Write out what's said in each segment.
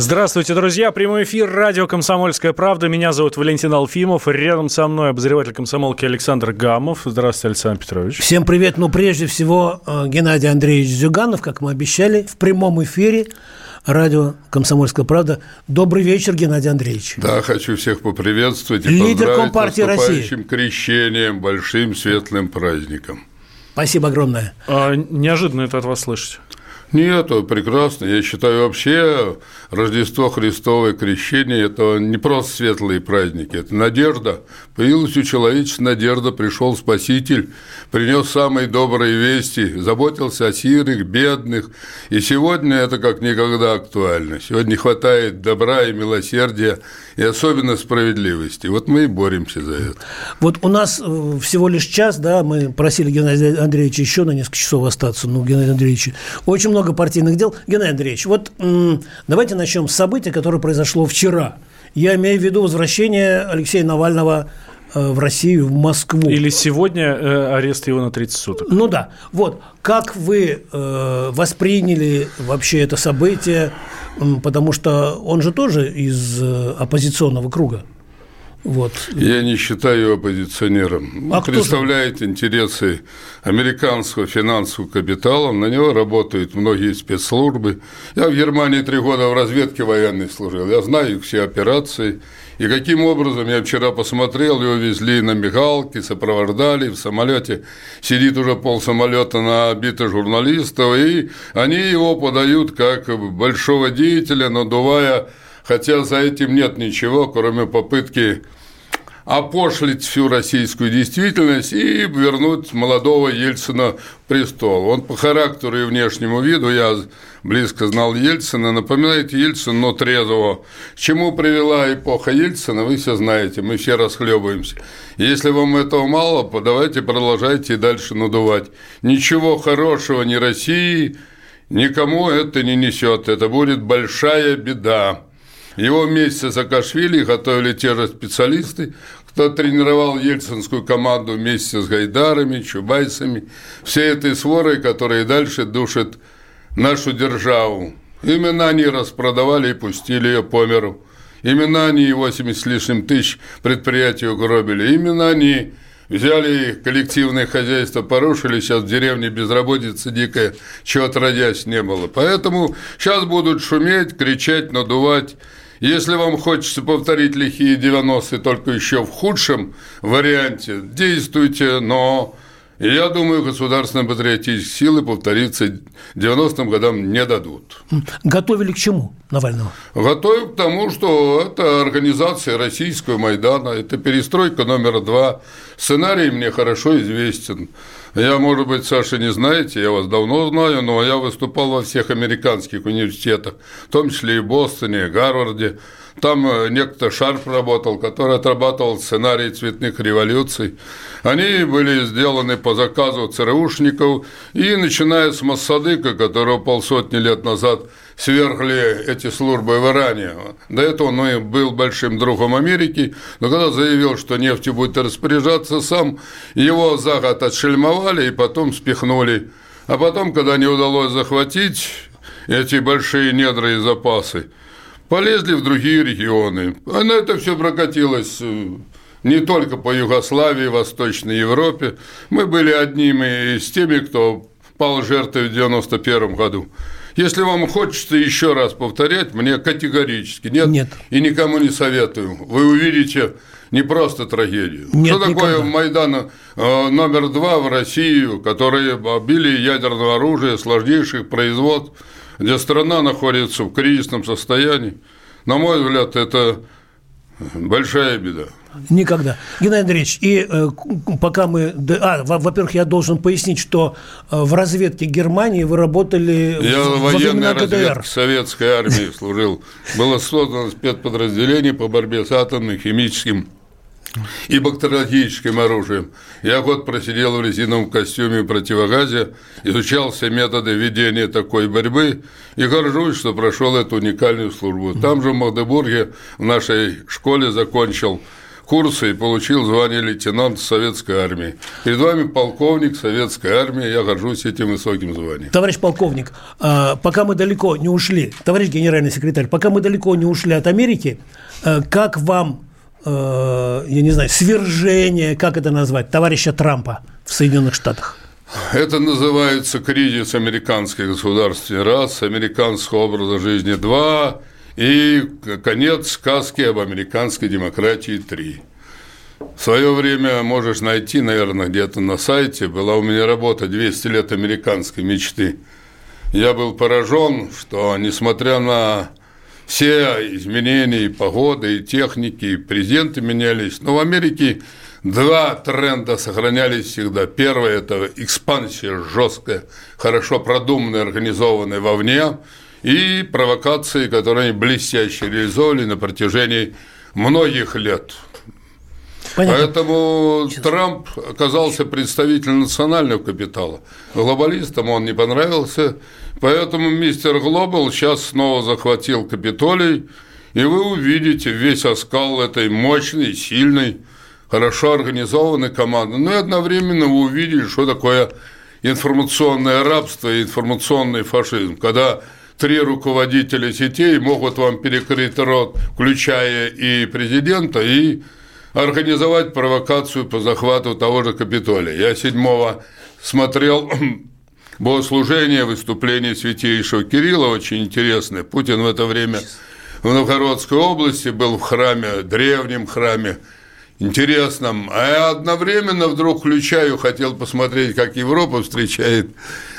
Здравствуйте, друзья. Прямой эфир радио «Комсомольская правда». Меня зовут Валентин Алфимов. Рядом со мной обозреватель комсомолки Александр Гамов. Здравствуйте, Александр Петрович. Всем привет. Ну, прежде всего, э, Геннадий Андреевич Зюганов, как мы обещали, в прямом эфире радио «Комсомольская правда». Добрый вечер, Геннадий Андреевич. Да, хочу всех поприветствовать и Лидер Компартии России. крещением, большим светлым праздником. Спасибо огромное. А, неожиданно это от вас слышать. Нет, прекрасно. Я считаю, вообще Рождество Христово и Крещение – это не просто светлые праздники, это надежда. Появилась у человечества надежда, пришел Спаситель, принес самые добрые вести, заботился о сирых, бедных. И сегодня это как никогда актуально. Сегодня не хватает добра и милосердия, и особенно справедливости. Вот мы и боремся за это. Вот у нас э, всего лишь час, да, мы просили Геннадия Андреевича еще на несколько часов остаться, ну, Геннадий Андреевич, очень много партийных дел. Геннадий Андреевич, вот давайте начнем с события, которое произошло вчера. Я имею в виду возвращение Алексея Навального э, в Россию, в Москву. Или сегодня э, арест его на 30 суток. Ну да. Вот. Как вы э, восприняли вообще это событие? Потому что он же тоже из э, оппозиционного круга. Вот. Я не считаю его оппозиционером. А Он представляет интересы американского финансового капитала, на него работают многие спецслужбы. Я в Германии три года в разведке военной служил, я знаю все операции. И каким образом, я вчера посмотрел, его везли на Михалке, сопровождали в самолете, сидит уже пол самолета на обито журналистов, и они его подают как большого деятеля, надувая хотя за этим нет ничего, кроме попытки опошлить всю российскую действительность и вернуть молодого Ельцина престол. Он по характеру и внешнему виду, я близко знал Ельцина, напоминает Ельцина, но трезвого. К чему привела эпоха Ельцина, вы все знаете, мы все расхлебываемся. Если вам этого мало, давайте продолжайте и дальше надувать. Ничего хорошего ни России, никому это не несет. Это будет большая беда. Его вместе с Саакашвили готовили те же специалисты, кто тренировал ельцинскую команду вместе с Гайдарами, Чубайсами, всей этой сворой, которая дальше душит нашу державу. Именно они распродавали и пустили ее по миру. Именно они 80 с лишним тысяч предприятий угробили. Именно они взяли коллективное хозяйство, порушили, сейчас в деревне безработица дикая, чего отродясь не было. Поэтому сейчас будут шуметь, кричать, надувать если вам хочется повторить лихие 90-е только еще в худшем варианте, действуйте, но я думаю, государственные патриотические силы повториться 90-м годам не дадут. Готовили к чему Навального? Готовим к тому, что это организация российского Майдана, это перестройка номер два. Сценарий мне хорошо известен. Я, может быть, Саша, не знаете, я вас давно знаю, но я выступал во всех американских университетах, в том числе и в Бостоне, Гарварде. Там э, некто Шарп работал, который отрабатывал сценарий цветных революций. Они были сделаны по заказу ЦРУшников, и начиная с Массадыка, которого полсотни лет назад свергли эти службы в Иране. До этого он был большим другом Америки, но когда заявил, что нефтью будет распоряжаться сам, его за год отшельмовали и потом спихнули. А потом, когда не удалось захватить эти большие недра и запасы, полезли в другие регионы. А на это все прокатилось э, не только по Югославии, Восточной Европе. Мы были одними из теми, кто пал жертвой в 91 году. Если вам хочется еще раз повторять, мне категорически нет, нет. и никому не советую. Вы увидите не просто трагедию. Нет, Что такое никогда. Майдан э, номер два в Россию, которые обили ядерного оружия, сложнейших производств, где страна находится в кризисном состоянии? На мой взгляд, это большая беда. Никогда. Геннадий Андреевич, и э, пока мы... А, во-первых, я должен пояснить, что э, в разведке Германии вы работали Я в, военной разведке советской армии служил. Было создано спецподразделение по борьбе с атомным, химическим и бактериологическим оружием. Я год просидел в резиновом костюме противогазе, изучал все методы ведения такой борьбы и горжусь, что прошел эту уникальную службу. Там же в Магдебурге в нашей школе закончил курсы и получил звание лейтенанта советской армии. Перед вами полковник советской армии, я горжусь этим высоким званием. Товарищ полковник, а, пока мы далеко не ушли, товарищ генеральный секретарь, пока мы далеко не ушли от Америки, а, как вам Э, я не знаю, свержение, как это назвать, товарища Трампа в Соединенных Штатах? Это называется кризис американской государственности раз, американского образа жизни два и конец сказки об американской демократии три. В свое время можешь найти, наверное, где-то на сайте, была у меня работа «200 лет американской мечты». Я был поражен, что, несмотря на все изменения и погоды, и техники, и президенты менялись. Но в Америке два тренда сохранялись всегда. Первый – это экспансия жесткая, хорошо продуманная, организованная вовне, и провокации, которые они блестяще реализовали на протяжении многих лет. Понятно. Поэтому Сейчас. Трамп оказался представителем национального капитала. Глобалистам он не понравился, поэтому мистер Глобал сейчас снова захватил Капитолий, и вы увидите весь оскал этой мощной, сильной, хорошо организованной команды. Но ну и одновременно вы увидите, что такое информационное рабство и информационный фашизм, когда три руководителя сетей могут вам перекрыть рот, включая и президента, и организовать провокацию по захвату того же Капитолия. Я седьмого смотрел богослужение, выступление святейшего Кирилла, очень интересное. Путин в это время в Новгородской области был в храме, древнем храме, интересном. А я одновременно вдруг включаю, хотел посмотреть, как Европа встречает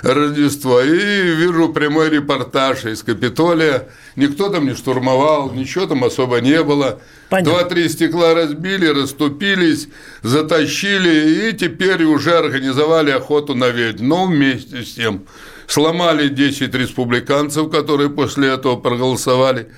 Рождество, и вижу прямой репортаж из Капитолия. Никто там не штурмовал, ничего там особо не было. Два-три стекла разбили, расступились, затащили, и теперь уже организовали охоту на ведьм. Но вместе с тем сломали 10 республиканцев, которые после этого проголосовали.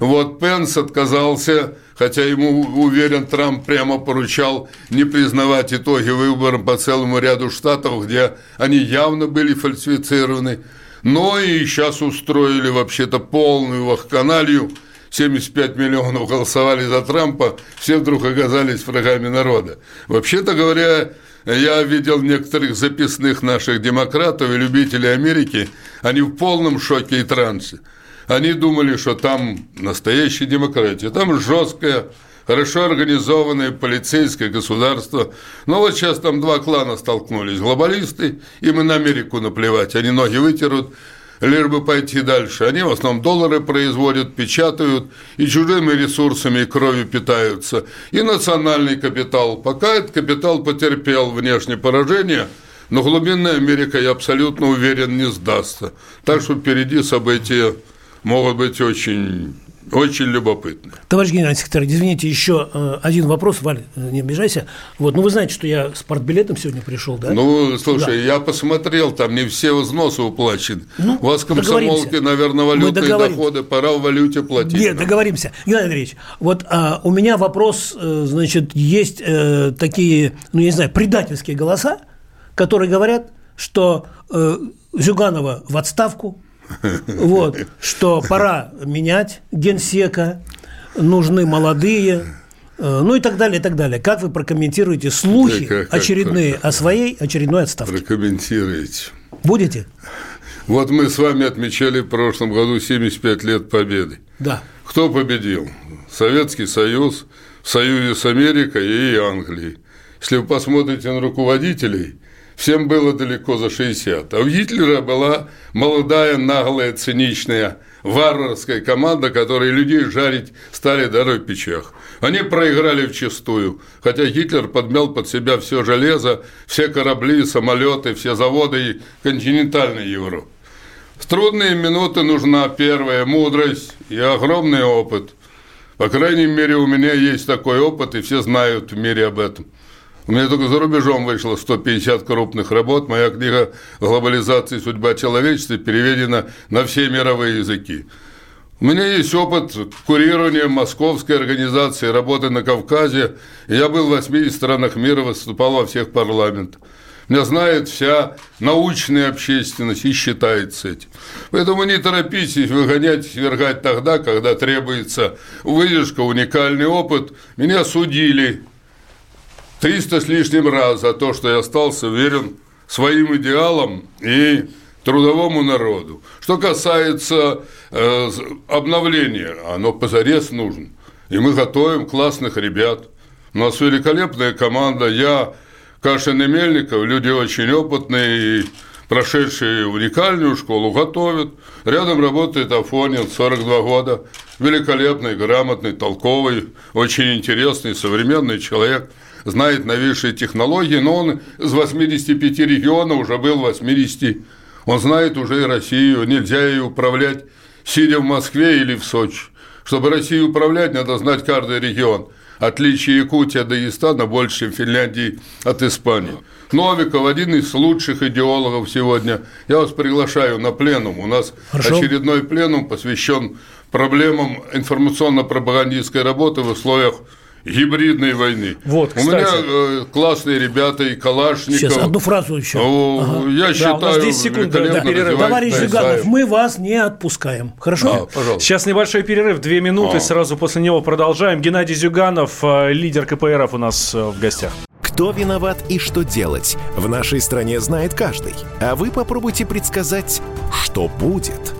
Вот Пенс отказался хотя ему, уверен, Трамп прямо поручал не признавать итоги выборов по целому ряду штатов, где они явно были фальсифицированы, но и сейчас устроили вообще-то полную вахканалью, 75 миллионов голосовали за Трампа, все вдруг оказались врагами народа. Вообще-то говоря, я видел некоторых записных наших демократов и любителей Америки, они в полном шоке и трансе. Они думали, что там настоящая демократия, там жесткое, хорошо организованное полицейское государство. Но вот сейчас там два клана столкнулись, глобалисты, им и на Америку наплевать, они ноги вытерут, лишь бы пойти дальше. Они в основном доллары производят, печатают и чужими ресурсами и кровью питаются. И национальный капитал. Пока этот капитал потерпел внешнее поражение, но глубинная Америка, я абсолютно уверен, не сдастся. Так что впереди события могут быть очень очень любопытно. Товарищ генеральный секретарь, извините, еще э, один вопрос, Валь, э, не обижайся. Вот, ну вы знаете, что я с портбилетом сегодня пришел, да? Ну, слушай, да. я посмотрел, там не все взносы уплачены. Ну, У вас комсомолки, наверное, валютные доходы, пора в валюте платить. Нет, договоримся. Геннадий Андреевич, вот а, у меня вопрос, э, значит, есть э, такие, ну, я не знаю, предательские голоса, которые говорят, что э, Зюганова в отставку, вот, что пора менять генсека, нужны молодые, э, ну и так далее, и так далее. Как вы прокомментируете слухи да, как, очередные как, о своей очередной отставке? Прокомментируете. Будете? Вот мы с вами отмечали в прошлом году 75 лет Победы. Да. Кто победил? Советский Союз в союзе с Америкой и Англией. Если вы посмотрите на руководителей – всем было далеко за 60. А у Гитлера была молодая, наглая, циничная, варварская команда, которая людей жарить стали даже в печах. Они проиграли в чистую, хотя Гитлер подмял под себя все железо, все корабли, самолеты, все заводы континентальной Европы. В трудные минуты нужна первая мудрость и огромный опыт. По крайней мере, у меня есть такой опыт, и все знают в мире об этом. У меня только за рубежом вышло 150 крупных работ. Моя книга «Глобализация и судьба человечества» переведена на все мировые языки. У меня есть опыт курирования московской организации, работы на Кавказе. Я был в 80 странах мира, выступал во всех парламентах. Меня знает вся научная общественность и считается этим. Поэтому не торопитесь выгонять, свергать тогда, когда требуется выдержка, уникальный опыт. Меня судили 300 с лишним раз за то, что я остался верен своим идеалам и трудовому народу. Что касается э, обновления, оно позарез нужно. И мы готовим классных ребят. У нас великолепная команда. Я Кашин и Мельников, люди очень опытные, прошедшие уникальную школу, готовят. Рядом работает Афонин, 42 года, великолепный, грамотный, толковый, очень интересный, современный человек, знает новейшие технологии, но он из 85 регионов уже был в 80. Он знает уже и Россию, нельзя ее управлять, сидя в Москве или в Сочи. Чтобы Россию управлять, надо знать каждый регион – отличие Якутии от Дагестана больше, чем Финляндии от Испании. Новиков один из лучших идеологов сегодня. Я вас приглашаю на пленум. У нас Хорошо. очередной пленум посвящен проблемам информационно-пропагандистской работы в условиях гибридной войны. Вот, кстати. У меня э, классные ребята и Калашников. Сейчас, одну фразу еще. О, ага. Я да, считаю, у нас 10 секунд да, перерыв. Товарищ Зюганов, мы вас не отпускаем. Хорошо? Да, пожалуйста. Сейчас небольшой перерыв, две минуты, а. сразу после него продолжаем. Геннадий Зюганов, э, лидер КПРФ у нас э, в гостях. Кто виноват и что делать, в нашей стране знает каждый. А вы попробуйте предсказать, что будет –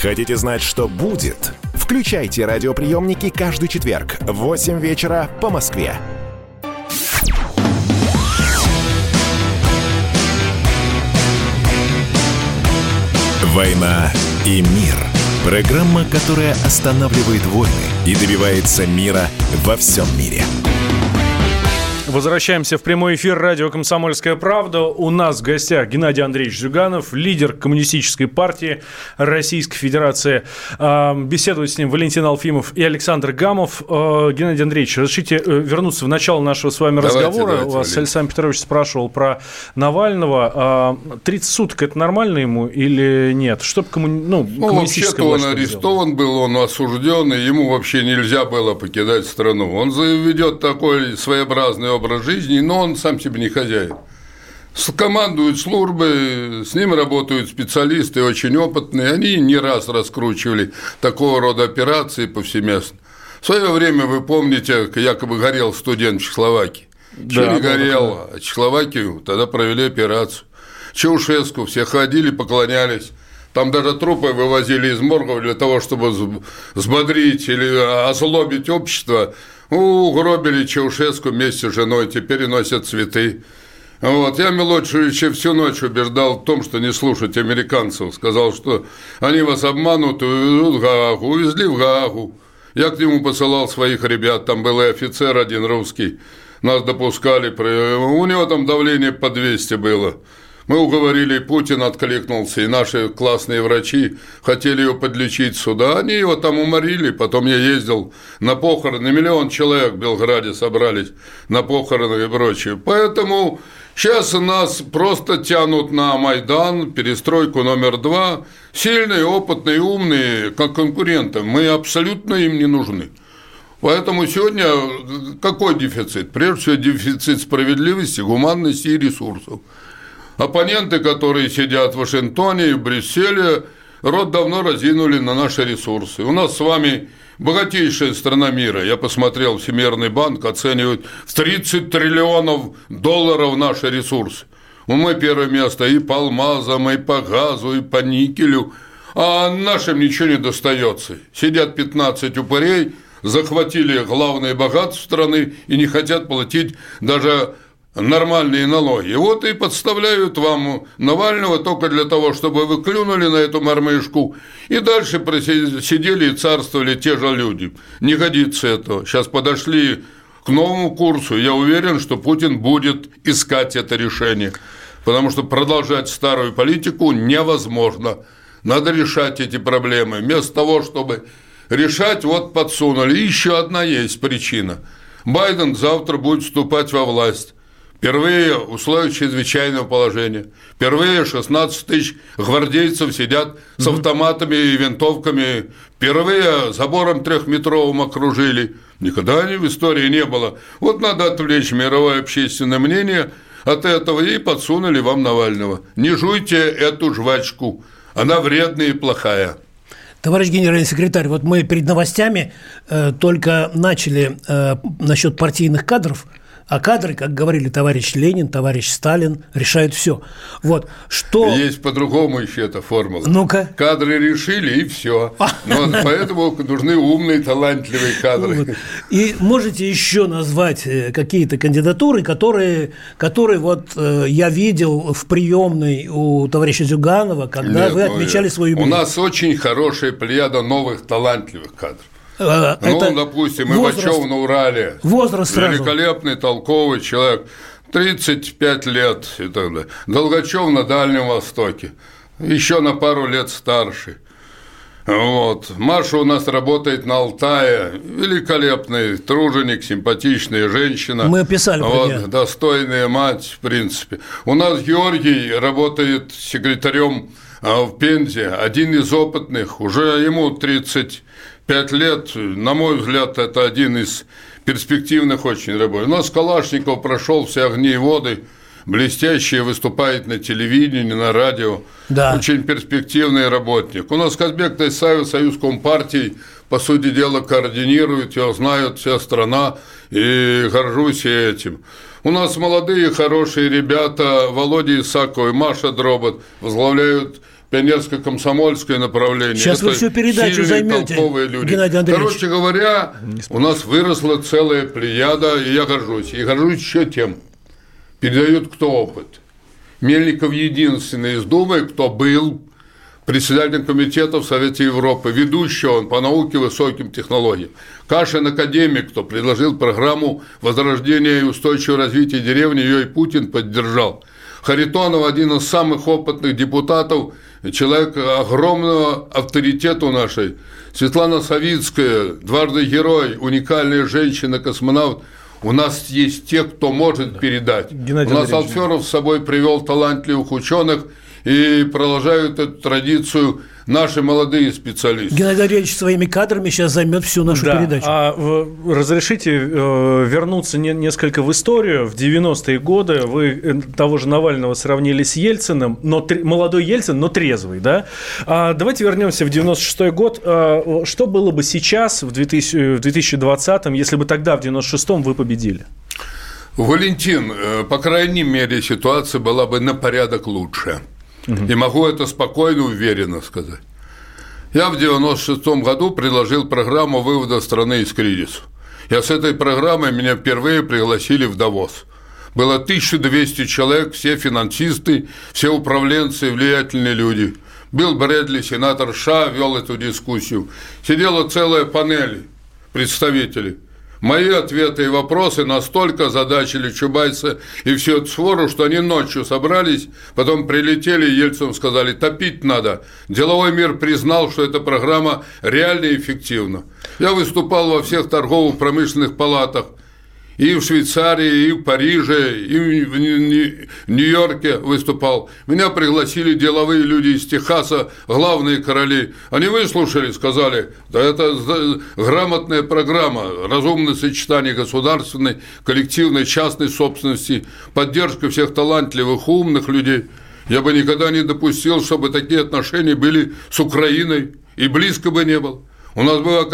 Хотите знать, что будет? Включайте радиоприемники каждый четверг в 8 вечера по Москве. «Война и мир» – программа, которая останавливает войны и добивается мира во всем мире. Возвращаемся в прямой эфир радио «Комсомольская правда». У нас в гостях Геннадий Андреевич Зюганов, лидер Коммунистической партии Российской Федерации. А, беседуют с ним Валентин Алфимов и Александр Гамов. А, Геннадий Андреевич, разрешите э, вернуться в начало нашего с вами давайте, разговора. Давайте, У вас Валентин. Александр Петрович спрашивал про Навального. 30 а, суток – это нормально ему или нет? Чтобы комму... ну, ну, вообще-то он арестован был, он осужден, и ему вообще нельзя было покидать страну. Он ведет такой своеобразный образ жизни, но он сам себе не хозяин. Командуют службы, с ним работают специалисты очень опытные, они не раз раскручивали такого рода операции повсеместно. В свое время, вы помните, якобы горел студент в Чехословакии. Да, Чего не горел, а Чехословакию тогда провели операцию. Чаушеску, все ходили, поклонялись. Там даже трупы вывозили из моргов для того, чтобы взбодрить или озлобить общество. Угробили Чаушеску вместе с женой, теперь носят цветы. Вот. Я Милошевича всю ночь убеждал в том, что не слушать американцев. Сказал, что они вас обманут и увезут в Гаагу. Увезли в Гаагу. Я к нему посылал своих ребят, там был и офицер один русский. Нас допускали, у него там давление по 200 было. Мы уговорили, Путин откликнулся, и наши классные врачи хотели его подлечить сюда. Они его там уморили, потом я ездил на похороны, миллион человек в Белграде собрались на похороны и прочее. Поэтому сейчас нас просто тянут на Майдан, перестройку номер два. Сильные, опытные, умные, как конкуренты. Мы абсолютно им не нужны. Поэтому сегодня какой дефицит? Прежде всего, дефицит справедливости, гуманности и ресурсов. Оппоненты, которые сидят в Вашингтоне и Брюсселе, рот давно разинули на наши ресурсы. У нас с вами богатейшая страна мира. Я посмотрел, Всемирный банк оценивает в 30 триллионов долларов наши ресурсы. Мы первое место и по алмазам, и по газу, и по никелю. А нашим ничего не достается. Сидят 15 упырей, захватили главные богатства страны и не хотят платить даже нормальные налоги. Вот и подставляют вам Навального только для того, чтобы вы клюнули на эту мормышку и дальше сидели и царствовали те же люди. Не годится это. Сейчас подошли к новому курсу. Я уверен, что Путин будет искать это решение. Потому что продолжать старую политику невозможно. Надо решать эти проблемы. Вместо того, чтобы решать, вот подсунули. И еще одна есть причина. Байден завтра будет вступать во власть. Впервые условия чрезвычайного положения. Впервые 16 тысяч гвардейцев сидят с автоматами и винтовками. Впервые забором трехметровым окружили. Никогда в истории не было. Вот надо отвлечь мировое общественное мнение от этого и подсунули вам Навального. Не жуйте эту жвачку. Она вредная и плохая. Товарищ генеральный секретарь, вот мы перед новостями э, только начали э, насчет партийных кадров – а кадры, как говорили товарищ Ленин, товарищ Сталин, решают все. Вот что. Есть по-другому еще эта формула. Ну-ка. Кадры решили и все. Но поэтому нужны умные, талантливые кадры. И можете еще назвать э, какие-то кандидатуры, которые, которые вот э, я видел в приемной у товарища Зюганова, когда Нет, вы ну, отмечали свою юбилей. У нас очень хорошая плеяда новых талантливых кадров. А, ну, это допустим, возраст, Ивачев на Урале. Возраст Великолепный, сразу. толковый человек. 35 лет и так далее. Долгачев на Дальнем Востоке. Еще на пару лет старше. Вот. Маша у нас работает на Алтае. Великолепный труженик, симпатичная женщина. Мы писали вот, Достойная мать, в принципе. У нас Георгий работает секретарем а, в Пензе. Один из опытных. Уже ему 30 пять лет, на мой взгляд, это один из перспективных очень работ. У нас Калашников прошел все огни и воды, блестящий, выступает на телевидении, на радио. Да. Очень перспективный работник. У нас Казбек Тайсаев, Союз Компартии, по сути дела, координирует, его знают вся страна, и горжусь этим. У нас молодые, хорошие ребята, Володя Исаков и Маша Дробот возглавляют пионерско-комсомольское направление. Сейчас Это вы всю передачу займете, люди. Геннадий Андреевич. Короче говоря, у нас выросла целая плеяда, и я горжусь. И горжусь еще тем. Передают кто опыт. Мельников единственный из Думы, кто был председателем комитета в Совете Европы, ведущий он по науке высоким технологиям. Кашин академик, кто предложил программу возрождения и устойчивого развития деревни, ее и Путин поддержал. Харитонов один из самых опытных депутатов – человек огромного авторитета у нашей. Светлана Савицкая, дважды герой, уникальная женщина-космонавт. У нас есть те, кто может передать. Геннадий у нас Алферов с собой привел талантливых ученых и продолжают эту традицию наши молодые специалисты. Геннадий Андреевич своими кадрами сейчас займет всю нашу да. передачу. А разрешите э, вернуться не, несколько в историю. В 90-е годы вы э, того же Навального сравнили с Ельциным, но молодой Ельцин, но трезвый, да? А давайте вернемся в 96-й год. А, что было бы сейчас, в, 2000, в 2020-м, если бы тогда, в 96-м, вы победили? Валентин, э, по крайней мере, ситуация была бы на порядок лучше. И могу это спокойно, уверенно сказать. Я в 96 году предложил программу вывода страны из кризиса. Я с этой программой меня впервые пригласили в Давос. Было 1200 человек, все финансисты, все управленцы, влиятельные люди. Билл Брэдли, сенатор Ша, вел эту дискуссию. Сидела целая панель представителей. Мои ответы и вопросы настолько задачили Чубайса и всю эту свору, что они ночью собрались, потом прилетели, и Ельцин сказали, топить надо. Деловой мир признал, что эта программа реально эффективна. Я выступал во всех торгово-промышленных палатах, и в Швейцарии, и в Париже, и в Нью-Йорке выступал. Меня пригласили деловые люди из Техаса, главные короли. Они выслушали, сказали, да это грамотная программа, разумное сочетание государственной, коллективной, частной собственности, поддержка всех талантливых, умных людей. Я бы никогда не допустил, чтобы такие отношения были с Украиной, и близко бы не было. У нас было,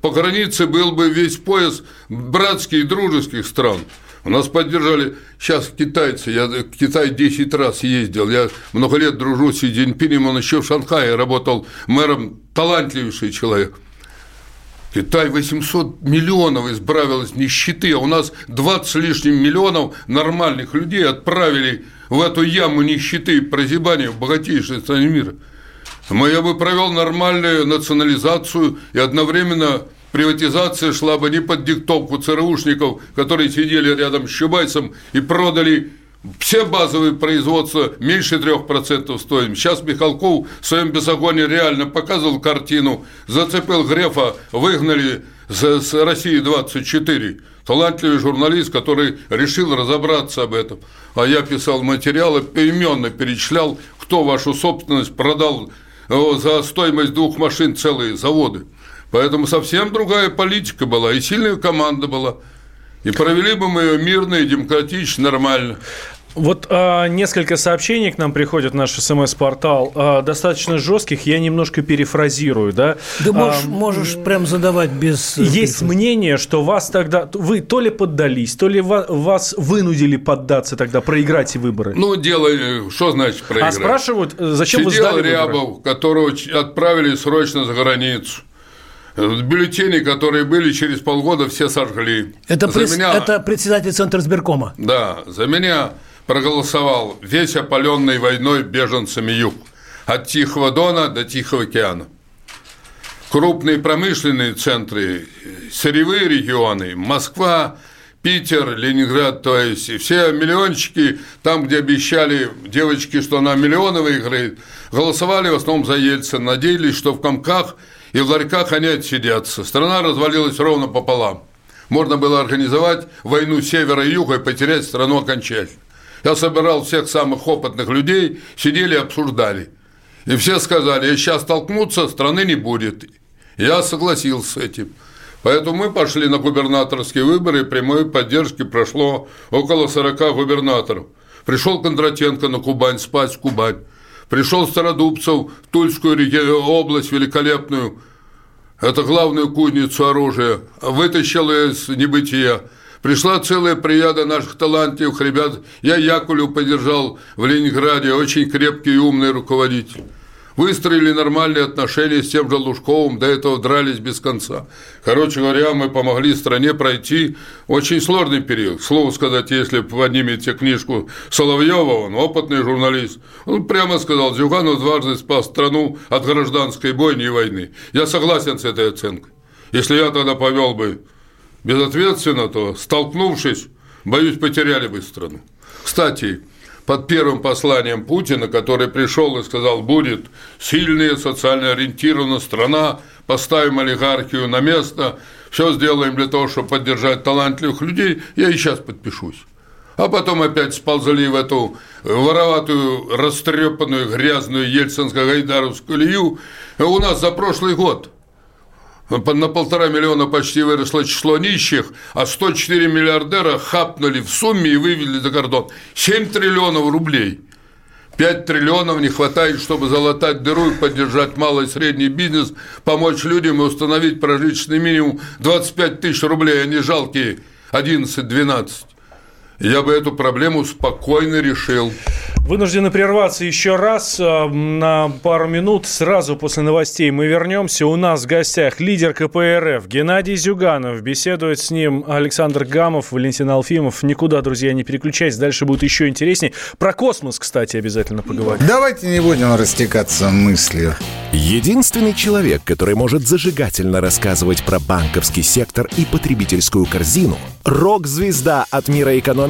по границе был бы весь пояс братских и дружеских стран. У нас поддержали сейчас китайцы. Я в Китай 10 раз ездил. Я много лет дружу с Си Цзиньпинем. Он еще в Шанхае работал мэром. Талантливейший человек. Китай 800 миллионов избавил из нищеты, а у нас 20 с лишним миллионов нормальных людей отправили в эту яму нищеты и прозябания в богатейшей стране мира – я бы провел нормальную национализацию и одновременно приватизация шла бы не под диктовку ЦРУшников, которые сидели рядом с Чубайсом и продали все базовые производства меньше 3% стоим. Сейчас Михалков в своем безогоне реально показывал картину, зацепил Грефа, выгнали с, с России 24. Талантливый журналист, который решил разобраться об этом. А я писал материалы, поименно перечислял, кто вашу собственность продал за стоимость двух машин целые заводы. Поэтому совсем другая политика была, и сильная команда была. И провели бы мы ее мирно и демократично, нормально. Вот а, несколько сообщений к нам приходят в наш смс-портал, а, достаточно жестких, я немножко перефразирую, да? Ты можешь, а, можешь прям задавать без... Э, есть мнение, что вас тогда, вы то ли поддались, то ли вас вынудили поддаться тогда, проиграть выборы. Ну, дело, э, что значит проиграть? А спрашивают, э, зачем Сидел вы сдали Рябов, выборы? которого отправили срочно за границу. Бюллетени, которые были через полгода, все сожгли. Это, пред... меня... это председатель Центра сберкома. Да, за меня проголосовал весь опаленный войной беженцами юг, от Тихого Дона до Тихого океана. Крупные промышленные центры, сырьевые регионы, Москва, Питер, Ленинград, то есть все миллиончики, там, где обещали девочки, что она миллионы выиграет, голосовали в основном за Ельцин, надеялись, что в комках и в ларьках они отсидятся. Страна развалилась ровно пополам. Можно было организовать войну севера и юга и потерять страну окончательно. Я собирал всех самых опытных людей, сидели и обсуждали. И все сказали, если сейчас столкнуться, страны не будет. Я согласился с этим. Поэтому мы пошли на губернаторские выборы, и прямой поддержки прошло около 40 губернаторов. Пришел Кондратенко на Кубань спать в Кубань. Пришел Стародубцев в Тульскую область великолепную, это главную кузницу оружия, вытащил из небытия. Пришла целая прияда наших талантливых ребят. Я Якулю поддержал в Ленинграде, очень крепкий и умный руководитель. Выстроили нормальные отношения с тем же Лужковым, до этого дрались без конца. Короче говоря, мы помогли стране пройти очень сложный период. Слово сказать, если поднимете книжку Соловьева, он опытный журналист, он прямо сказал, Зюганов дважды спас страну от гражданской бойни и войны. Я согласен с этой оценкой. Если я тогда повел бы безответственно, то, столкнувшись, боюсь, потеряли бы страну. Кстати, под первым посланием Путина, который пришел и сказал, будет сильная, социально ориентированная страна, поставим олигархию на место, все сделаем для того, чтобы поддержать талантливых людей, я и сейчас подпишусь. А потом опять сползали в эту вороватую, растрепанную, грязную ельцинско-гайдаровскую лию. У нас за прошлый год – на полтора миллиона почти выросло число нищих, а 104 миллиардера хапнули в сумме и вывели за кордон. 7 триллионов рублей. 5 триллионов не хватает, чтобы залатать дыру и поддержать малый и средний бизнес, помочь людям и установить прожиточный минимум. 25 тысяч рублей, а не жалкие 11-12 я бы эту проблему спокойно решил. Вынуждены прерваться еще раз э, на пару минут. Сразу после новостей мы вернемся. У нас в гостях лидер КПРФ Геннадий Зюганов. Беседует с ним Александр Гамов, Валентин Алфимов. Никуда, друзья, не переключайтесь. Дальше будет еще интереснее. Про космос, кстати, обязательно поговорим. Давайте не будем растекаться мыслью. Единственный человек, который может зажигательно рассказывать про банковский сектор и потребительскую корзину – рок-звезда от мира экономики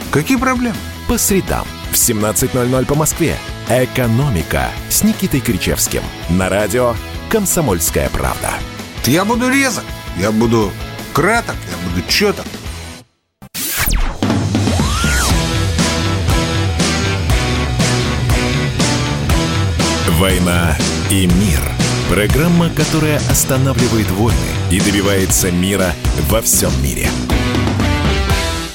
Какие проблемы? По средам в 17.00 по Москве. «Экономика» с Никитой Кричевским. На радио «Комсомольская правда». Я буду резок, я буду краток, я буду четок. «Война и мир» – программа, которая останавливает войны и добивается мира во всем мире.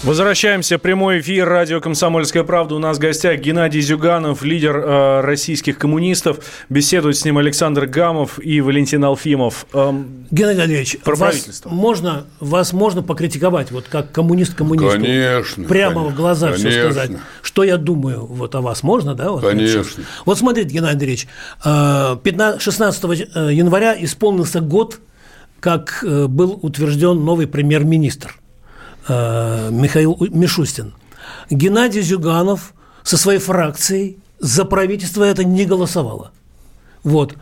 Возвращаемся. Прямой эфир. Радио «Комсомольская правда». У нас в гостях Геннадий Зюганов, лидер э, российских коммунистов. Беседуют с ним Александр Гамов и Валентин Алфимов. Эм, Геннадий Андреевич, про вас правительство. Можно, вас можно покритиковать, вот как коммунист коммунисту? Конечно. Прямо конечно, в глаза конечно. все сказать. Что я думаю вот о вас? Можно, да? Вот, конечно. Вот смотрите, Геннадий Андреевич, 15, 16 э, января исполнился год, как э, был утвержден новый премьер-министр – Э, Михаил Мишустин. Геннадий Зюганов со своей фракцией за правительство это не голосовало. Вот.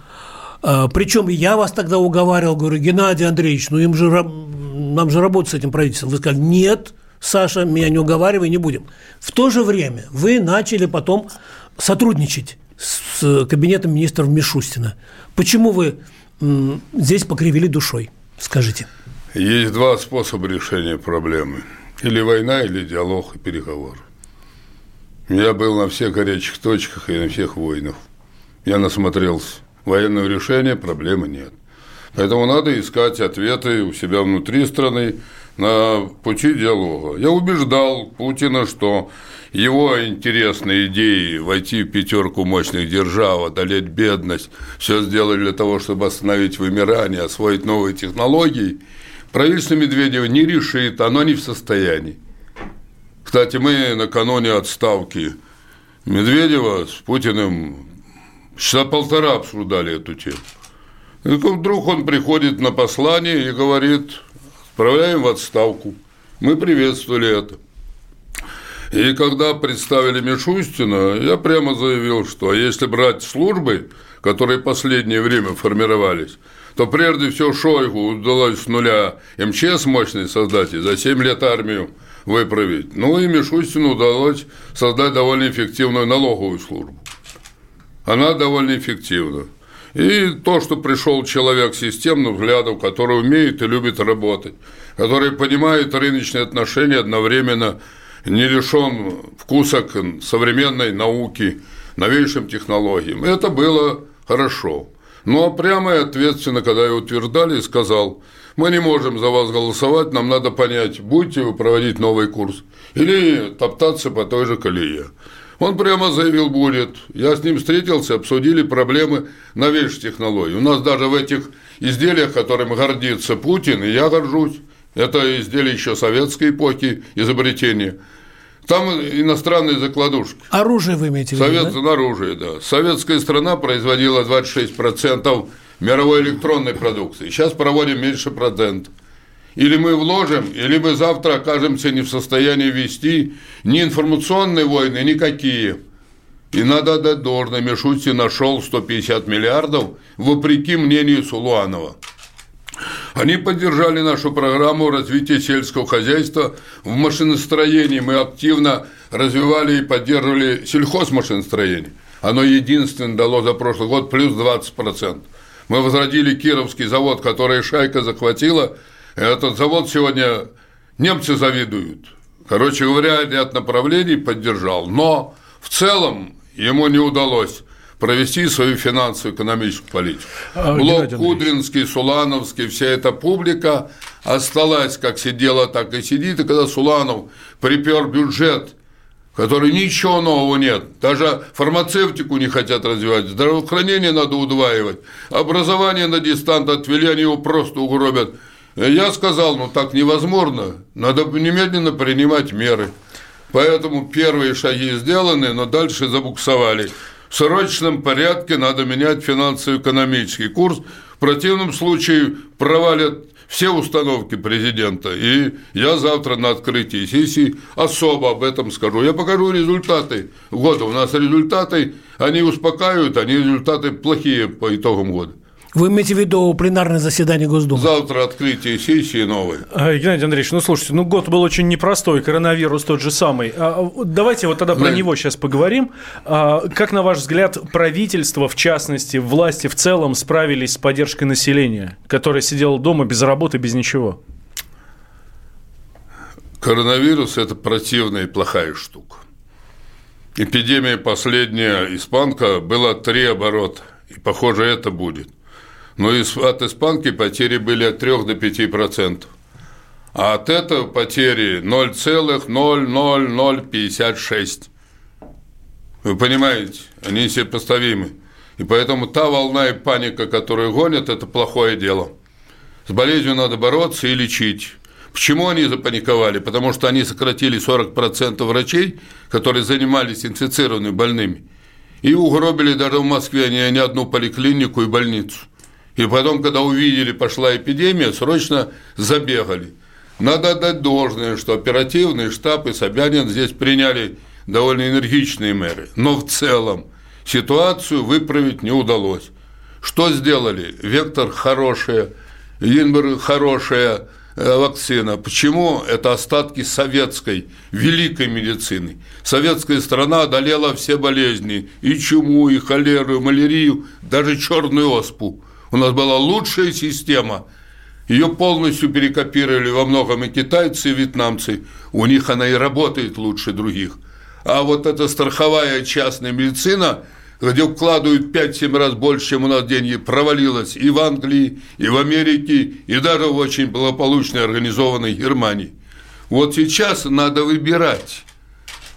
Э, Причем я вас тогда уговаривал, говорю, Геннадий Андреевич, ну им же, нам же работать с этим правительством. Вы сказали, нет, Саша, меня не уговаривай, не будем. В то же время вы начали потом сотрудничать с кабинетом министров Мишустина. Почему вы здесь покривили душой? Скажите. Есть два способа решения проблемы. Или война, или диалог и переговор. Я был на всех горячих точках и на всех войнах. Я насмотрелся. Военного решения проблемы нет. Поэтому надо искать ответы у себя внутри страны на пути диалога. Я убеждал Путина, что его интересные идеи войти в пятерку мощных держав, одолеть бедность, все сделали для того, чтобы остановить вымирание, освоить новые технологии – Правительство Медведева не решит, оно не в состоянии. Кстати, мы накануне отставки Медведева с Путиным часа полтора обсуждали эту тему. И вдруг он приходит на послание и говорит, отправляем в отставку. Мы приветствовали это. И когда представили Мишустина, я прямо заявил, что если брать службы, которые последнее время формировались, то прежде всего Шойгу удалось с нуля МЧС мощный создать и за 7 лет армию выправить. Ну и Мишустину удалось создать довольно эффективную налоговую службу. Она довольно эффективна. И то, что пришел человек с системным взглядом, который умеет и любит работать, который понимает рыночные отношения одновременно, не лишен вкуса к современной науке, новейшим технологиям. Это было хорошо. Но прямо и ответственно, когда его утверждали, сказал, мы не можем за вас голосовать, нам надо понять, будете вы проводить новый курс или топтаться по той же колее. Он прямо заявил, будет. Я с ним встретился, обсудили проблемы новейших технологий. У нас даже в этих изделиях, которым гордится Путин, и я горжусь, это изделия еще советской эпохи изобретения – там иностранные закладушки. Оружие вы имеете в виду, Совет, да? Оружие, да. Советская страна производила 26% мировой электронной продукции. Сейчас проводим меньше процентов. Или мы вложим, или мы завтра окажемся не в состоянии вести ни информационные войны, никакие. И надо отдать должное, Мишути нашел 150 миллиардов, вопреки мнению Сулуанова. Они поддержали нашу программу развития сельского хозяйства. В машиностроении мы активно развивали и поддерживали сельхозмашиностроение. Оно единственное дало за прошлый год плюс 20%. Мы возродили Кировский завод, который Шайка захватила. Этот завод сегодня немцы завидуют. Короче говоря, ряд направлений поддержал. Но в целом ему не удалось провести свою финансово-экономическую политику. А, Блок Кудринский, Сулановский, вся эта публика осталась, как сидела, так и сидит. И когда Суланов припер бюджет, который ничего нового нет, даже фармацевтику не хотят развивать, здравоохранение надо удваивать, образование на дистант отвели, они его просто угробят. Я сказал, ну так невозможно, надо немедленно принимать меры. Поэтому первые шаги сделаны, но дальше забуксовали в срочном порядке надо менять финансово-экономический курс. В противном случае провалят все установки президента. И я завтра на открытии сессии особо об этом скажу. Я покажу результаты года. У нас результаты, они успокаивают, они результаты плохие по итогам года. Вы имеете в виду пленарное заседание Госдумы? Завтра открытие сессии новой. А, Геннадий Андреевич, ну слушайте, ну год был очень непростой, коронавирус тот же самый. А, давайте вот тогда про да. него сейчас поговорим. А, как, на ваш взгляд, правительство, в частности, власти в целом справились с поддержкой населения, которое сидело дома без работы, без ничего? Коронавирус – это противная и плохая штука. Эпидемия последняя испанка была три оборота, и, похоже, это будет – но от испанки потери были от 3 до 5 процентов. А от этого потери 0,00056. Вы понимаете, они поставимы. И поэтому та волна и паника, которую гонят, это плохое дело. С болезнью надо бороться и лечить. Почему они запаниковали? Потому что они сократили 40% врачей, которые занимались инфицированными больными, и угробили даже в Москве не, не одну поликлинику и больницу. И потом, когда увидели, пошла эпидемия, срочно забегали. Надо отдать должное, что оперативный штаб и Собянин здесь приняли довольно энергичные меры. Но в целом ситуацию выправить не удалось. Что сделали? Вектор хорошая, Инбер хорошая э, вакцина. Почему? Это остатки советской, великой медицины. Советская страна одолела все болезни, и чуму, и холеру, и малярию, даже черную оспу. У нас была лучшая система. Ее полностью перекопировали во многом и китайцы, и вьетнамцы. У них она и работает лучше других. А вот эта страховая частная медицина, где вкладывают 5-7 раз больше, чем у нас деньги, провалилась и в Англии, и в Америке, и даже в очень благополучной организованной Германии. Вот сейчас надо выбирать.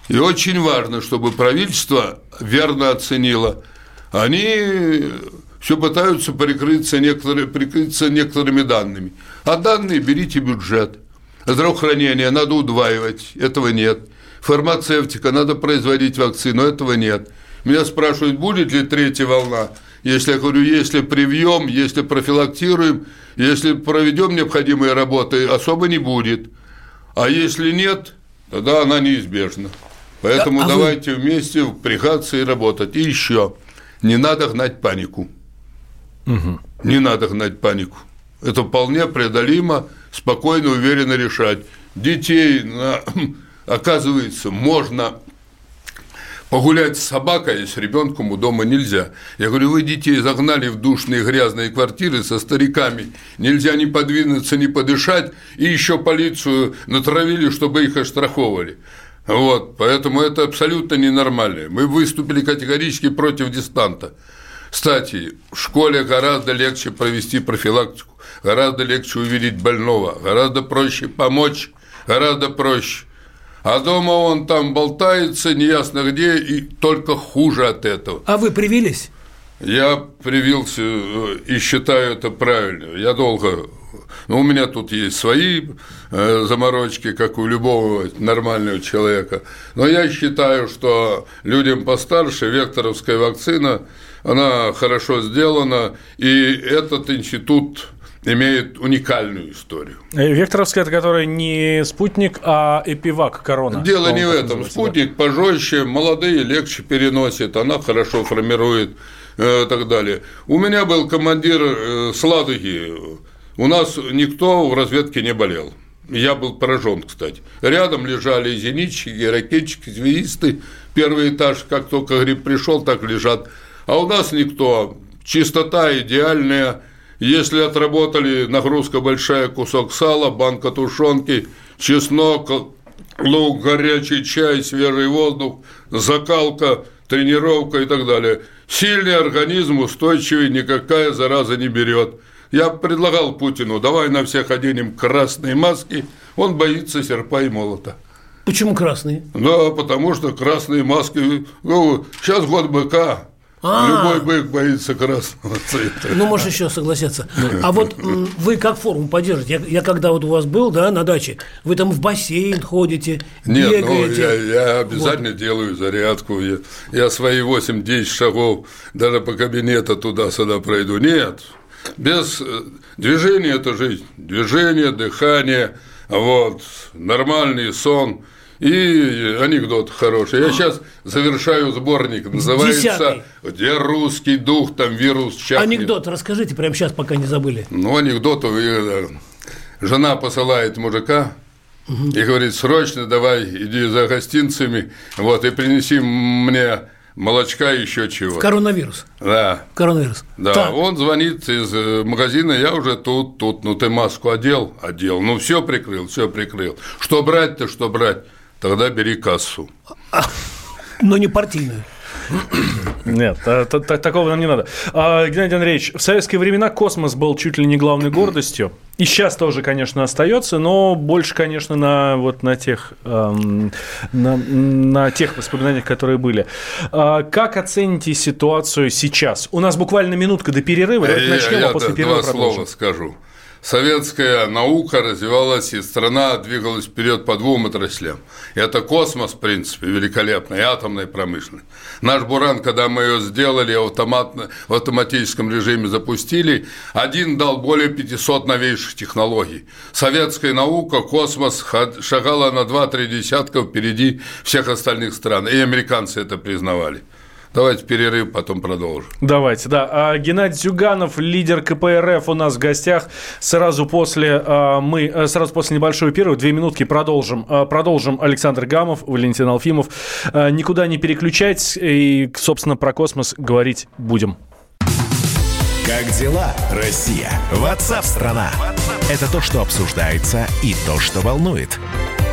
И очень важно, чтобы правительство верно оценило. Они все пытаются прикрыться, некоторые, прикрыться некоторыми данными. А данные берите бюджет. Здравоохранение надо удваивать, этого нет. Фармацевтика, надо производить вакцину, этого нет. Меня спрашивают, будет ли третья волна. Если я говорю, если привьем, если профилактируем, если проведем необходимые работы, особо не будет. А если нет, тогда она неизбежна. Поэтому а, давайте вы... вместе впрягаться и работать. И еще, не надо гнать панику. Угу. Не надо гнать панику. Это вполне преодолимо, спокойно, уверенно решать. Детей, оказывается, можно погулять с собакой, с ребенком у дома нельзя. Я говорю, вы детей загнали в душные грязные квартиры со стариками, нельзя ни подвинуться, ни подышать, и еще полицию натравили, чтобы их оштрафовали. Вот, поэтому это абсолютно ненормально. Мы выступили категорически против дистанта. Кстати, в школе гораздо легче провести профилактику, гораздо легче увидеть больного, гораздо проще помочь, гораздо проще. А дома он там болтается, неясно где, и только хуже от этого. А вы привились? Я привился э, и считаю это правильно. Я долго ну, у меня тут есть свои э, заморочки, как у любого нормального человека. Но я считаю, что людям постарше векторовская вакцина она хорошо сделана, и этот институт имеет уникальную историю. Э, Векторовская, это которая не спутник, а эпивак корона. Дело не в этом. Спутник да. пожестче, молодые легче переносит, она хорошо формирует э, и так далее. У меня был командир э, Сладоги, у нас никто в разведке не болел. Я был поражен, кстати. Рядом лежали зенитчики, ракетчики, звездисты. Первый этаж, как только гриб пришел, так лежат а у нас никто. Чистота идеальная. Если отработали, нагрузка большая, кусок сала, банка тушенки, чеснок, лук, горячий чай, свежий воздух, закалка, тренировка и так далее. Сильный организм, устойчивый, никакая зараза не берет. Я предлагал Путину, давай на всех оденем красные маски, он боится серпа и молота. Почему красные? Да, потому что красные маски, ну, сейчас год быка, а. Любой бык боится красного цвета. Ну, может, еще согласятся. А вот вы как форму поддержите? Я, я когда вот у вас был, да, на даче, вы там в бассейн ходите, Нет, бегаете. ну, я, я обязательно вот. делаю зарядку. Я, я свои 8-10 шагов даже по кабинету туда-сюда пройду. Нет, Без э, движения – это жизнь. Движение, дыхание, вот, нормальный сон – и анекдот хороший. Я сейчас завершаю сборник. Называется Десятый. «Где русский дух, там вирус чахнет». Анекдот расскажите прямо сейчас, пока не забыли. Ну, анекдот. Э, жена посылает мужика угу. и говорит, срочно давай, иди за гостинцами, вот, и принеси мне молочка и еще чего. Коронавирус. Да. Коронавирус. Да. Так. Он звонит из э, магазина, я уже тут, тут. Ну ты маску одел, одел. Ну все прикрыл, все прикрыл. Что брать-то, что брать? Тогда бери кассу. Но не партийную. Нет, такого нам не надо. А, Геннадий Андреевич, в советские времена космос был чуть ли не главной гордостью. И сейчас тоже, конечно, остается, но больше, конечно, на вот на тех, эм, на, на тех воспоминаниях, которые были. А как оцените ситуацию сейчас? У нас буквально минутка до перерыва. Давайте начнем, я, а после перерыва два продолжим. слова скажу советская наука развивалась, и страна двигалась вперед по двум отраслям. Это космос, в принципе, великолепный, и атомная промышленность. Наш Буран, когда мы ее сделали, автоматно, в автоматическом режиме запустили, один дал более 500 новейших технологий. Советская наука, космос шагала на 2-3 десятка впереди всех остальных стран, и американцы это признавали. Давайте перерыв, потом продолжим. Давайте, да. А, Геннадий Зюганов, лидер КПРФ у нас в гостях. Сразу после а, мы, э, сразу после небольшого перерыва, две минутки продолжим. А, продолжим Александр Гамов, Валентин Алфимов. Никуда не переключать и, собственно, про космос говорить будем. Как дела, Россия? Ватсап-страна! Это то, что обсуждается и то, что волнует.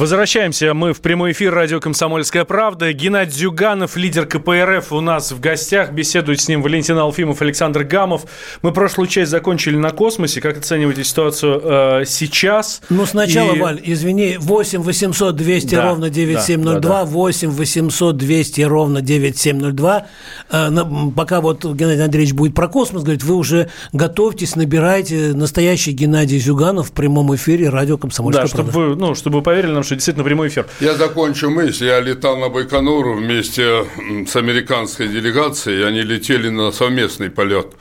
Возвращаемся мы в прямой эфир радио «Комсомольская правда». Геннадий Зюганов, лидер КПРФ, у нас в гостях. Беседует с ним Валентин Алфимов, Александр Гамов. Мы прошлую часть закончили на космосе. Как оцениваете ситуацию э, сейчас? Ну, сначала, и... Валь, извини, 8 800 200 да, ровно 9702, да, да, да. 8 800 200 ровно 9702. Э, пока вот Геннадий Андреевич будет про космос говорить, вы уже готовьтесь, набирайте настоящий Геннадий Зюганов в прямом эфире радио «Комсомольская да, правда». Чтобы вы, ну, чтобы вы поверили нам, что действительно прямой эфир. Я закончу мысль. Я летал на Байконур вместе с американской делегацией. Они летели на совместный полет.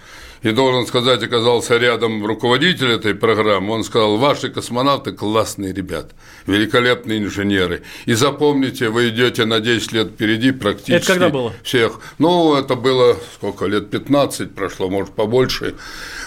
И должен сказать, оказался рядом руководитель этой программы. Он сказал, ваши космонавты классные ребята, великолепные инженеры. И запомните, вы идете на 10 лет впереди практически это когда было? всех. Ну, это было сколько лет, 15 прошло, может, побольше.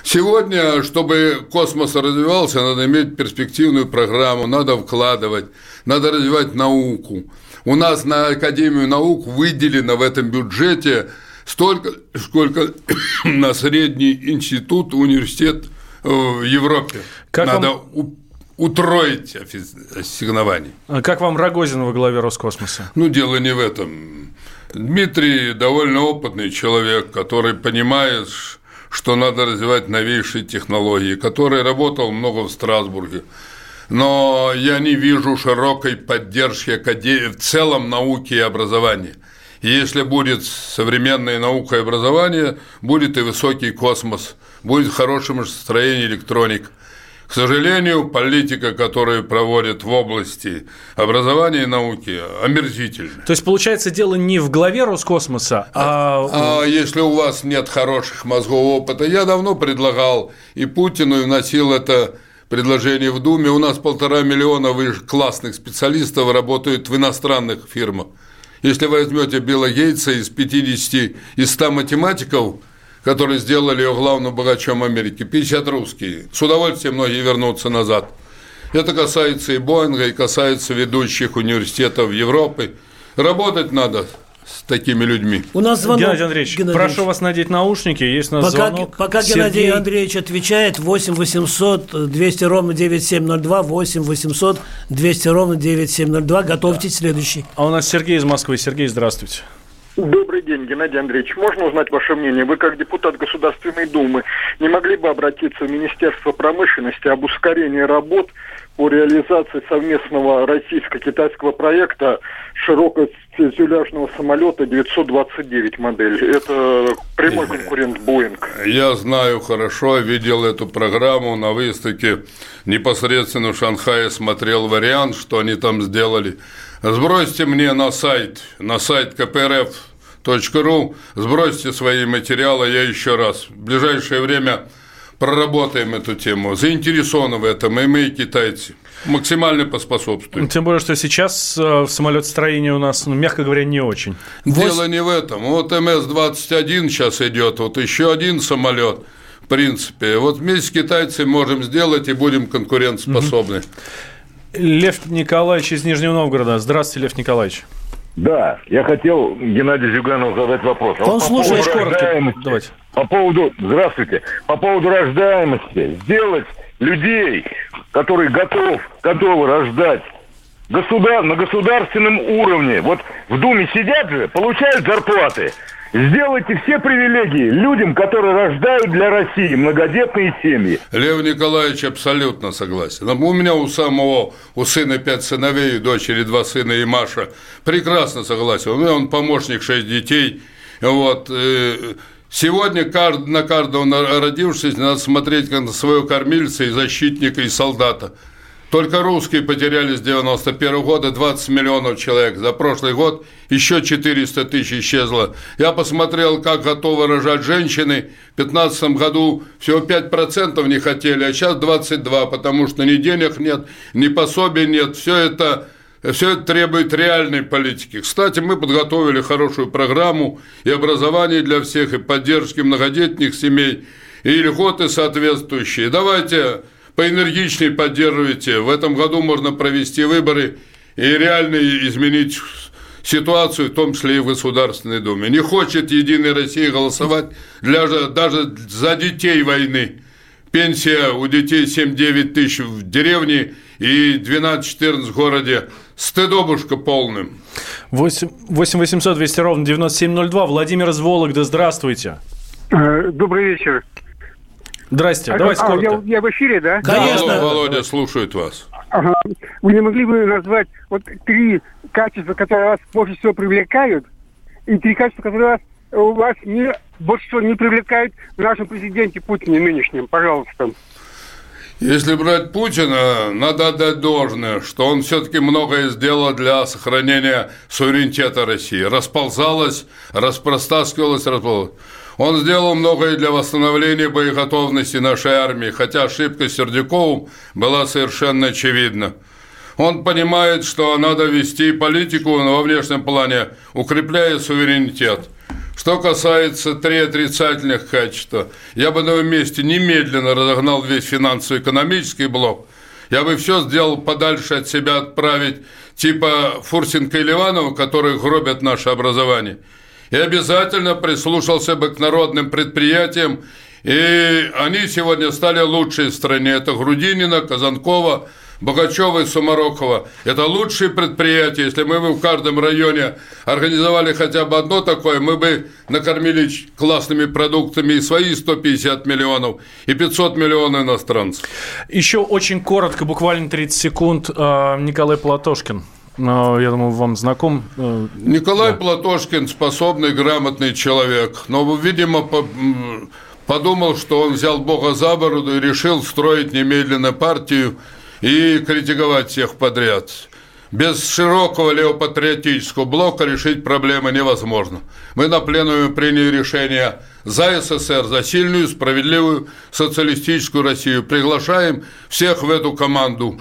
Сегодня, чтобы космос развивался, надо иметь перспективную программу, надо вкладывать, надо развивать науку. У нас на Академию наук выделено в этом бюджете столько, сколько на средний институт, университет э, в Европе. Как Надо вам... утроить ассигнование. А как вам Рогозин во главе Роскосмоса? Ну, дело не в этом. Дмитрий довольно опытный человек, который понимает, что надо развивать новейшие технологии, который работал много в Страсбурге. Но я не вижу широкой поддержки в целом науки и образования – если будет современная наука и образование, будет и высокий космос, будет хорошее настроение электроник. К сожалению, политика, которую проводят в области образования и науки, омерзительна. То есть, получается, дело не в главе Роскосмоса, а... А, а если у вас нет хороших мозгов опыта, я давно предлагал и Путину, и вносил это предложение в Думе. У нас полтора миллиона классных специалистов работают в иностранных фирмах. Если возьмете Билла Гейтса из 50, из 100 математиков, которые сделали его главным богачом Америки, 50 русские, с удовольствием многие вернутся назад. Это касается и Боинга, и касается ведущих университетов Европы. Работать надо с такими людьми. У нас звонок. Геннадий Андреевич, Геннадий прошу вас надеть наушники, есть у нас пока, звонок. Пока Сергей... Геннадий Андреевич отвечает, 8 800 200 ровно 9702, 8 800 200 ровно 9702, готовьтесь да. следующий. А у нас Сергей из Москвы. Сергей, здравствуйте. Добрый день, Геннадий Андреевич. Можно узнать ваше мнение? Вы, как депутат Государственной Думы, не могли бы обратиться в Министерство промышленности об ускорении работ по реализации совместного российско-китайского проекта широкофюзеляжного самолета 929 модель. Это прямой конкурент Боинг. Я знаю хорошо, видел эту программу на выставке непосредственно в Шанхае, смотрел вариант, что они там сделали. Сбросьте мне на сайт, на сайт КПРФ.ру, сбросьте свои материалы, я еще раз в ближайшее время проработаем эту тему. Заинтересованы в этом и мы, и китайцы. Максимально поспособствуем. Тем более, что сейчас э, в самолетостроении у нас, ну, мягко говоря, не очень. Дело не в этом. Вот МС-21 сейчас идет, вот еще один самолет. В принципе, вот вместе с китайцами можем сделать и будем конкурентоспособны. Угу. Лев Николаевич из Нижнего Новгорода. Здравствуйте, Лев Николаевич. Да, я хотел Геннадию Зюганову задать вопрос. Он вот слушает коротко. Давайте. По поводу, здравствуйте, по поводу рождаемости, сделать людей, которые готов, готовы рождать государ, на государственном уровне. Вот в Думе сидят же, получают зарплаты. Сделайте все привилегии людям, которые рождают для России многодетные семьи. Лев Николаевич абсолютно согласен. У меня у самого, у сына пять сыновей, дочери два сына и Маша. Прекрасно согласен. У меня он помощник, шесть детей. Вот. Э, сегодня на каждого родившись надо смотреть как на своего кормильца и защитника и солдата. Только русские потеряли с 91 года 20 миллионов человек. За прошлый год еще 400 тысяч исчезло. Я посмотрел, как готовы рожать женщины. В 2015 году всего 5% не хотели, а сейчас 22%, потому что ни денег нет, ни пособий нет. Все это все это требует реальной политики. Кстати, мы подготовили хорошую программу и образование для всех, и поддержки многодетных семей, и льготы соответствующие. Давайте поэнергичнее поддерживайте. В этом году можно провести выборы и реально изменить ситуацию, в том числе и в Государственной Думе. Не хочет Единая Россия голосовать для, даже за детей войны. Пенсия у детей 7-9 тысяч в деревне и 12-14 в городе. Стыдобушка полным. 8, 8 800 200 ровно 9702. Владимир из Вологды, здравствуйте. Э, добрый вечер. Здрасте, а, давайте а, коротко. Я, я в эфире, да? Конечно. Да, Володя слушает вас. Ага. Вы не могли бы назвать вот три качества, которые вас больше всего привлекают, и три качества, которые вас, у вас не, больше всего не привлекают в нашем президенте Путине нынешнем? Пожалуйста. Если брать Путина, надо отдать должное, что он все-таки многое сделал для сохранения суверенитета России. Расползалась, распростаскивалась, расползалась. Он сделал многое для восстановления боеготовности нашей армии, хотя ошибка Сердюковым была совершенно очевидна. Он понимает, что надо вести политику во внешнем плане, укрепляя суверенитет. Что касается три отрицательных качества, я бы на его месте немедленно разогнал весь финансово-экономический блок. Я бы все сделал подальше от себя отправить, типа Фурсенко и Ливанова, которые гробят наше образование – и обязательно прислушался бы к народным предприятиям, и они сегодня стали лучшие в стране. Это Грудинина, Казанкова, Богачева и Сумарокова. Это лучшие предприятия. Если мы бы в каждом районе организовали хотя бы одно такое, мы бы накормили классными продуктами и свои 150 миллионов, и 500 миллионов иностранцев. Еще очень коротко, буквально 30 секунд, а, Николай Платошкин я думаю, вам знаком. Э, Николай да. Платошкин способный, грамотный человек, но, видимо, подумал, что он взял Бога за бороду и решил строить немедленно партию и критиковать всех подряд. Без широкого левопатриотического блока решить проблемы невозможно. Мы на пленуме приняли решение за СССР, за сильную, справедливую социалистическую Россию. Приглашаем всех в эту команду.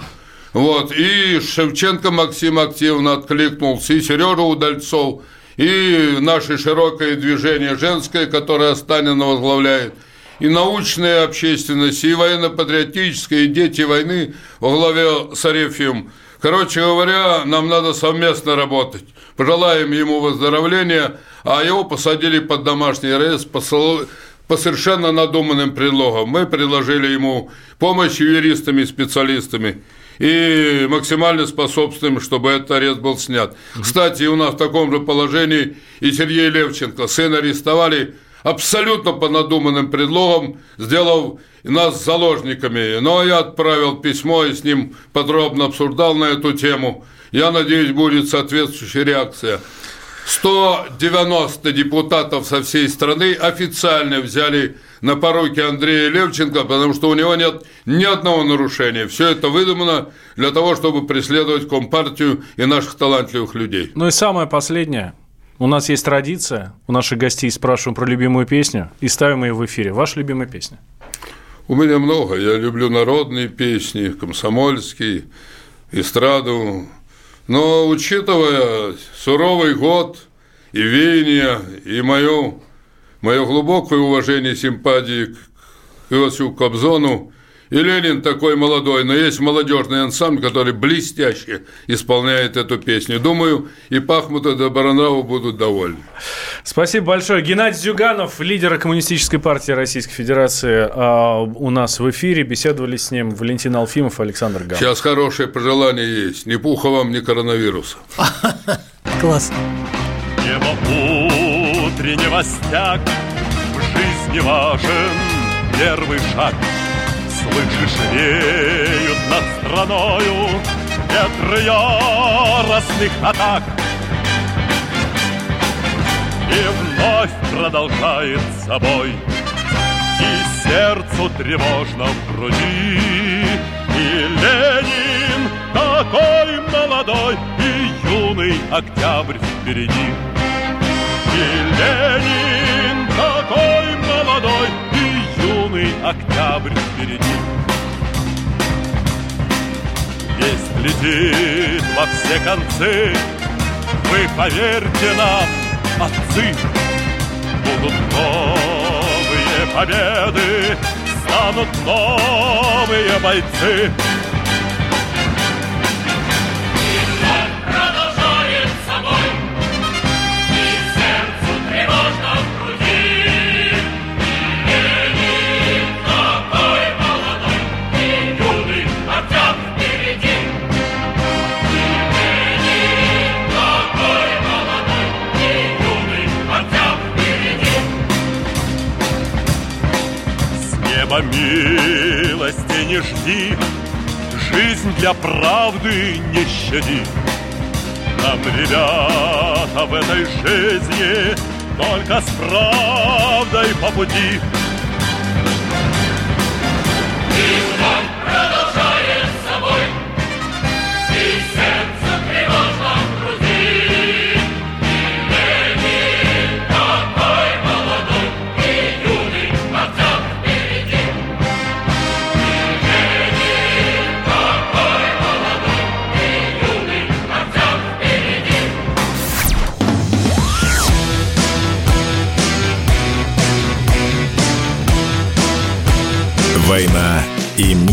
Вот, и Шевченко Максим активно откликнулся, и Сережа Удальцов, и наше широкое движение женское, которое Станина возглавляет, и научная общественность, и военно-патриотическая, и дети войны во главе с Арефием. Короче говоря, нам надо совместно работать. Пожелаем ему выздоровления, а его посадили под домашний арест, по совершенно надуманным предлогам. Мы предложили ему помощь юристами и специалистами и максимально способствуем, чтобы этот арест был снят. Кстати, у нас в таком же положении и Сергей Левченко. Сына арестовали абсолютно по надуманным предлогам, сделав нас заложниками. Но я отправил письмо и с ним подробно обсуждал на эту тему. Я надеюсь, будет соответствующая реакция. 190 депутатов со всей страны официально взяли на поруки Андрея Левченко, потому что у него нет ни одного нарушения. Все это выдумано для того, чтобы преследовать Компартию и наших талантливых людей. Ну и самое последнее. У нас есть традиция, у наших гостей спрашиваем про любимую песню и ставим ее в эфире. Ваша любимая песня? У меня много. Я люблю народные песни, комсомольские, эстраду. Но учитывая суровый год и веяние, и мою, мое глубокое уважение симпатии к Иосифу Кобзону, и Ленин такой молодой, но есть молодежный ансамбль, который блестяще исполняет эту песню. Думаю, и Пахмута и Баранова будут довольны. Спасибо большое. Геннадий Зюганов, лидер Коммунистической партии Российской Федерации, а, у нас в эфире. Беседовали с ним Валентин Алфимов и Александр Гам. Сейчас хорошее пожелание есть. Ни пуха вам, ни коронавируса. Класс. Небо утреннего стяг в жизни важен первый шаг – Слышишь, реют над страною Ветры яростных атак. И вновь продолжает собой И сердцу тревожно в груди. И Ленин такой молодой И юный октябрь впереди. И Ленин такой молодой юный октябрь впереди. Весть летит во все концы, вы поверьте нам, отцы, будут новые победы, станут новые бойцы. Неба милости не жди, Жизнь для правды не щади. Нам, ребята, в этой жизни Только с правдой по пути. «Война и мир».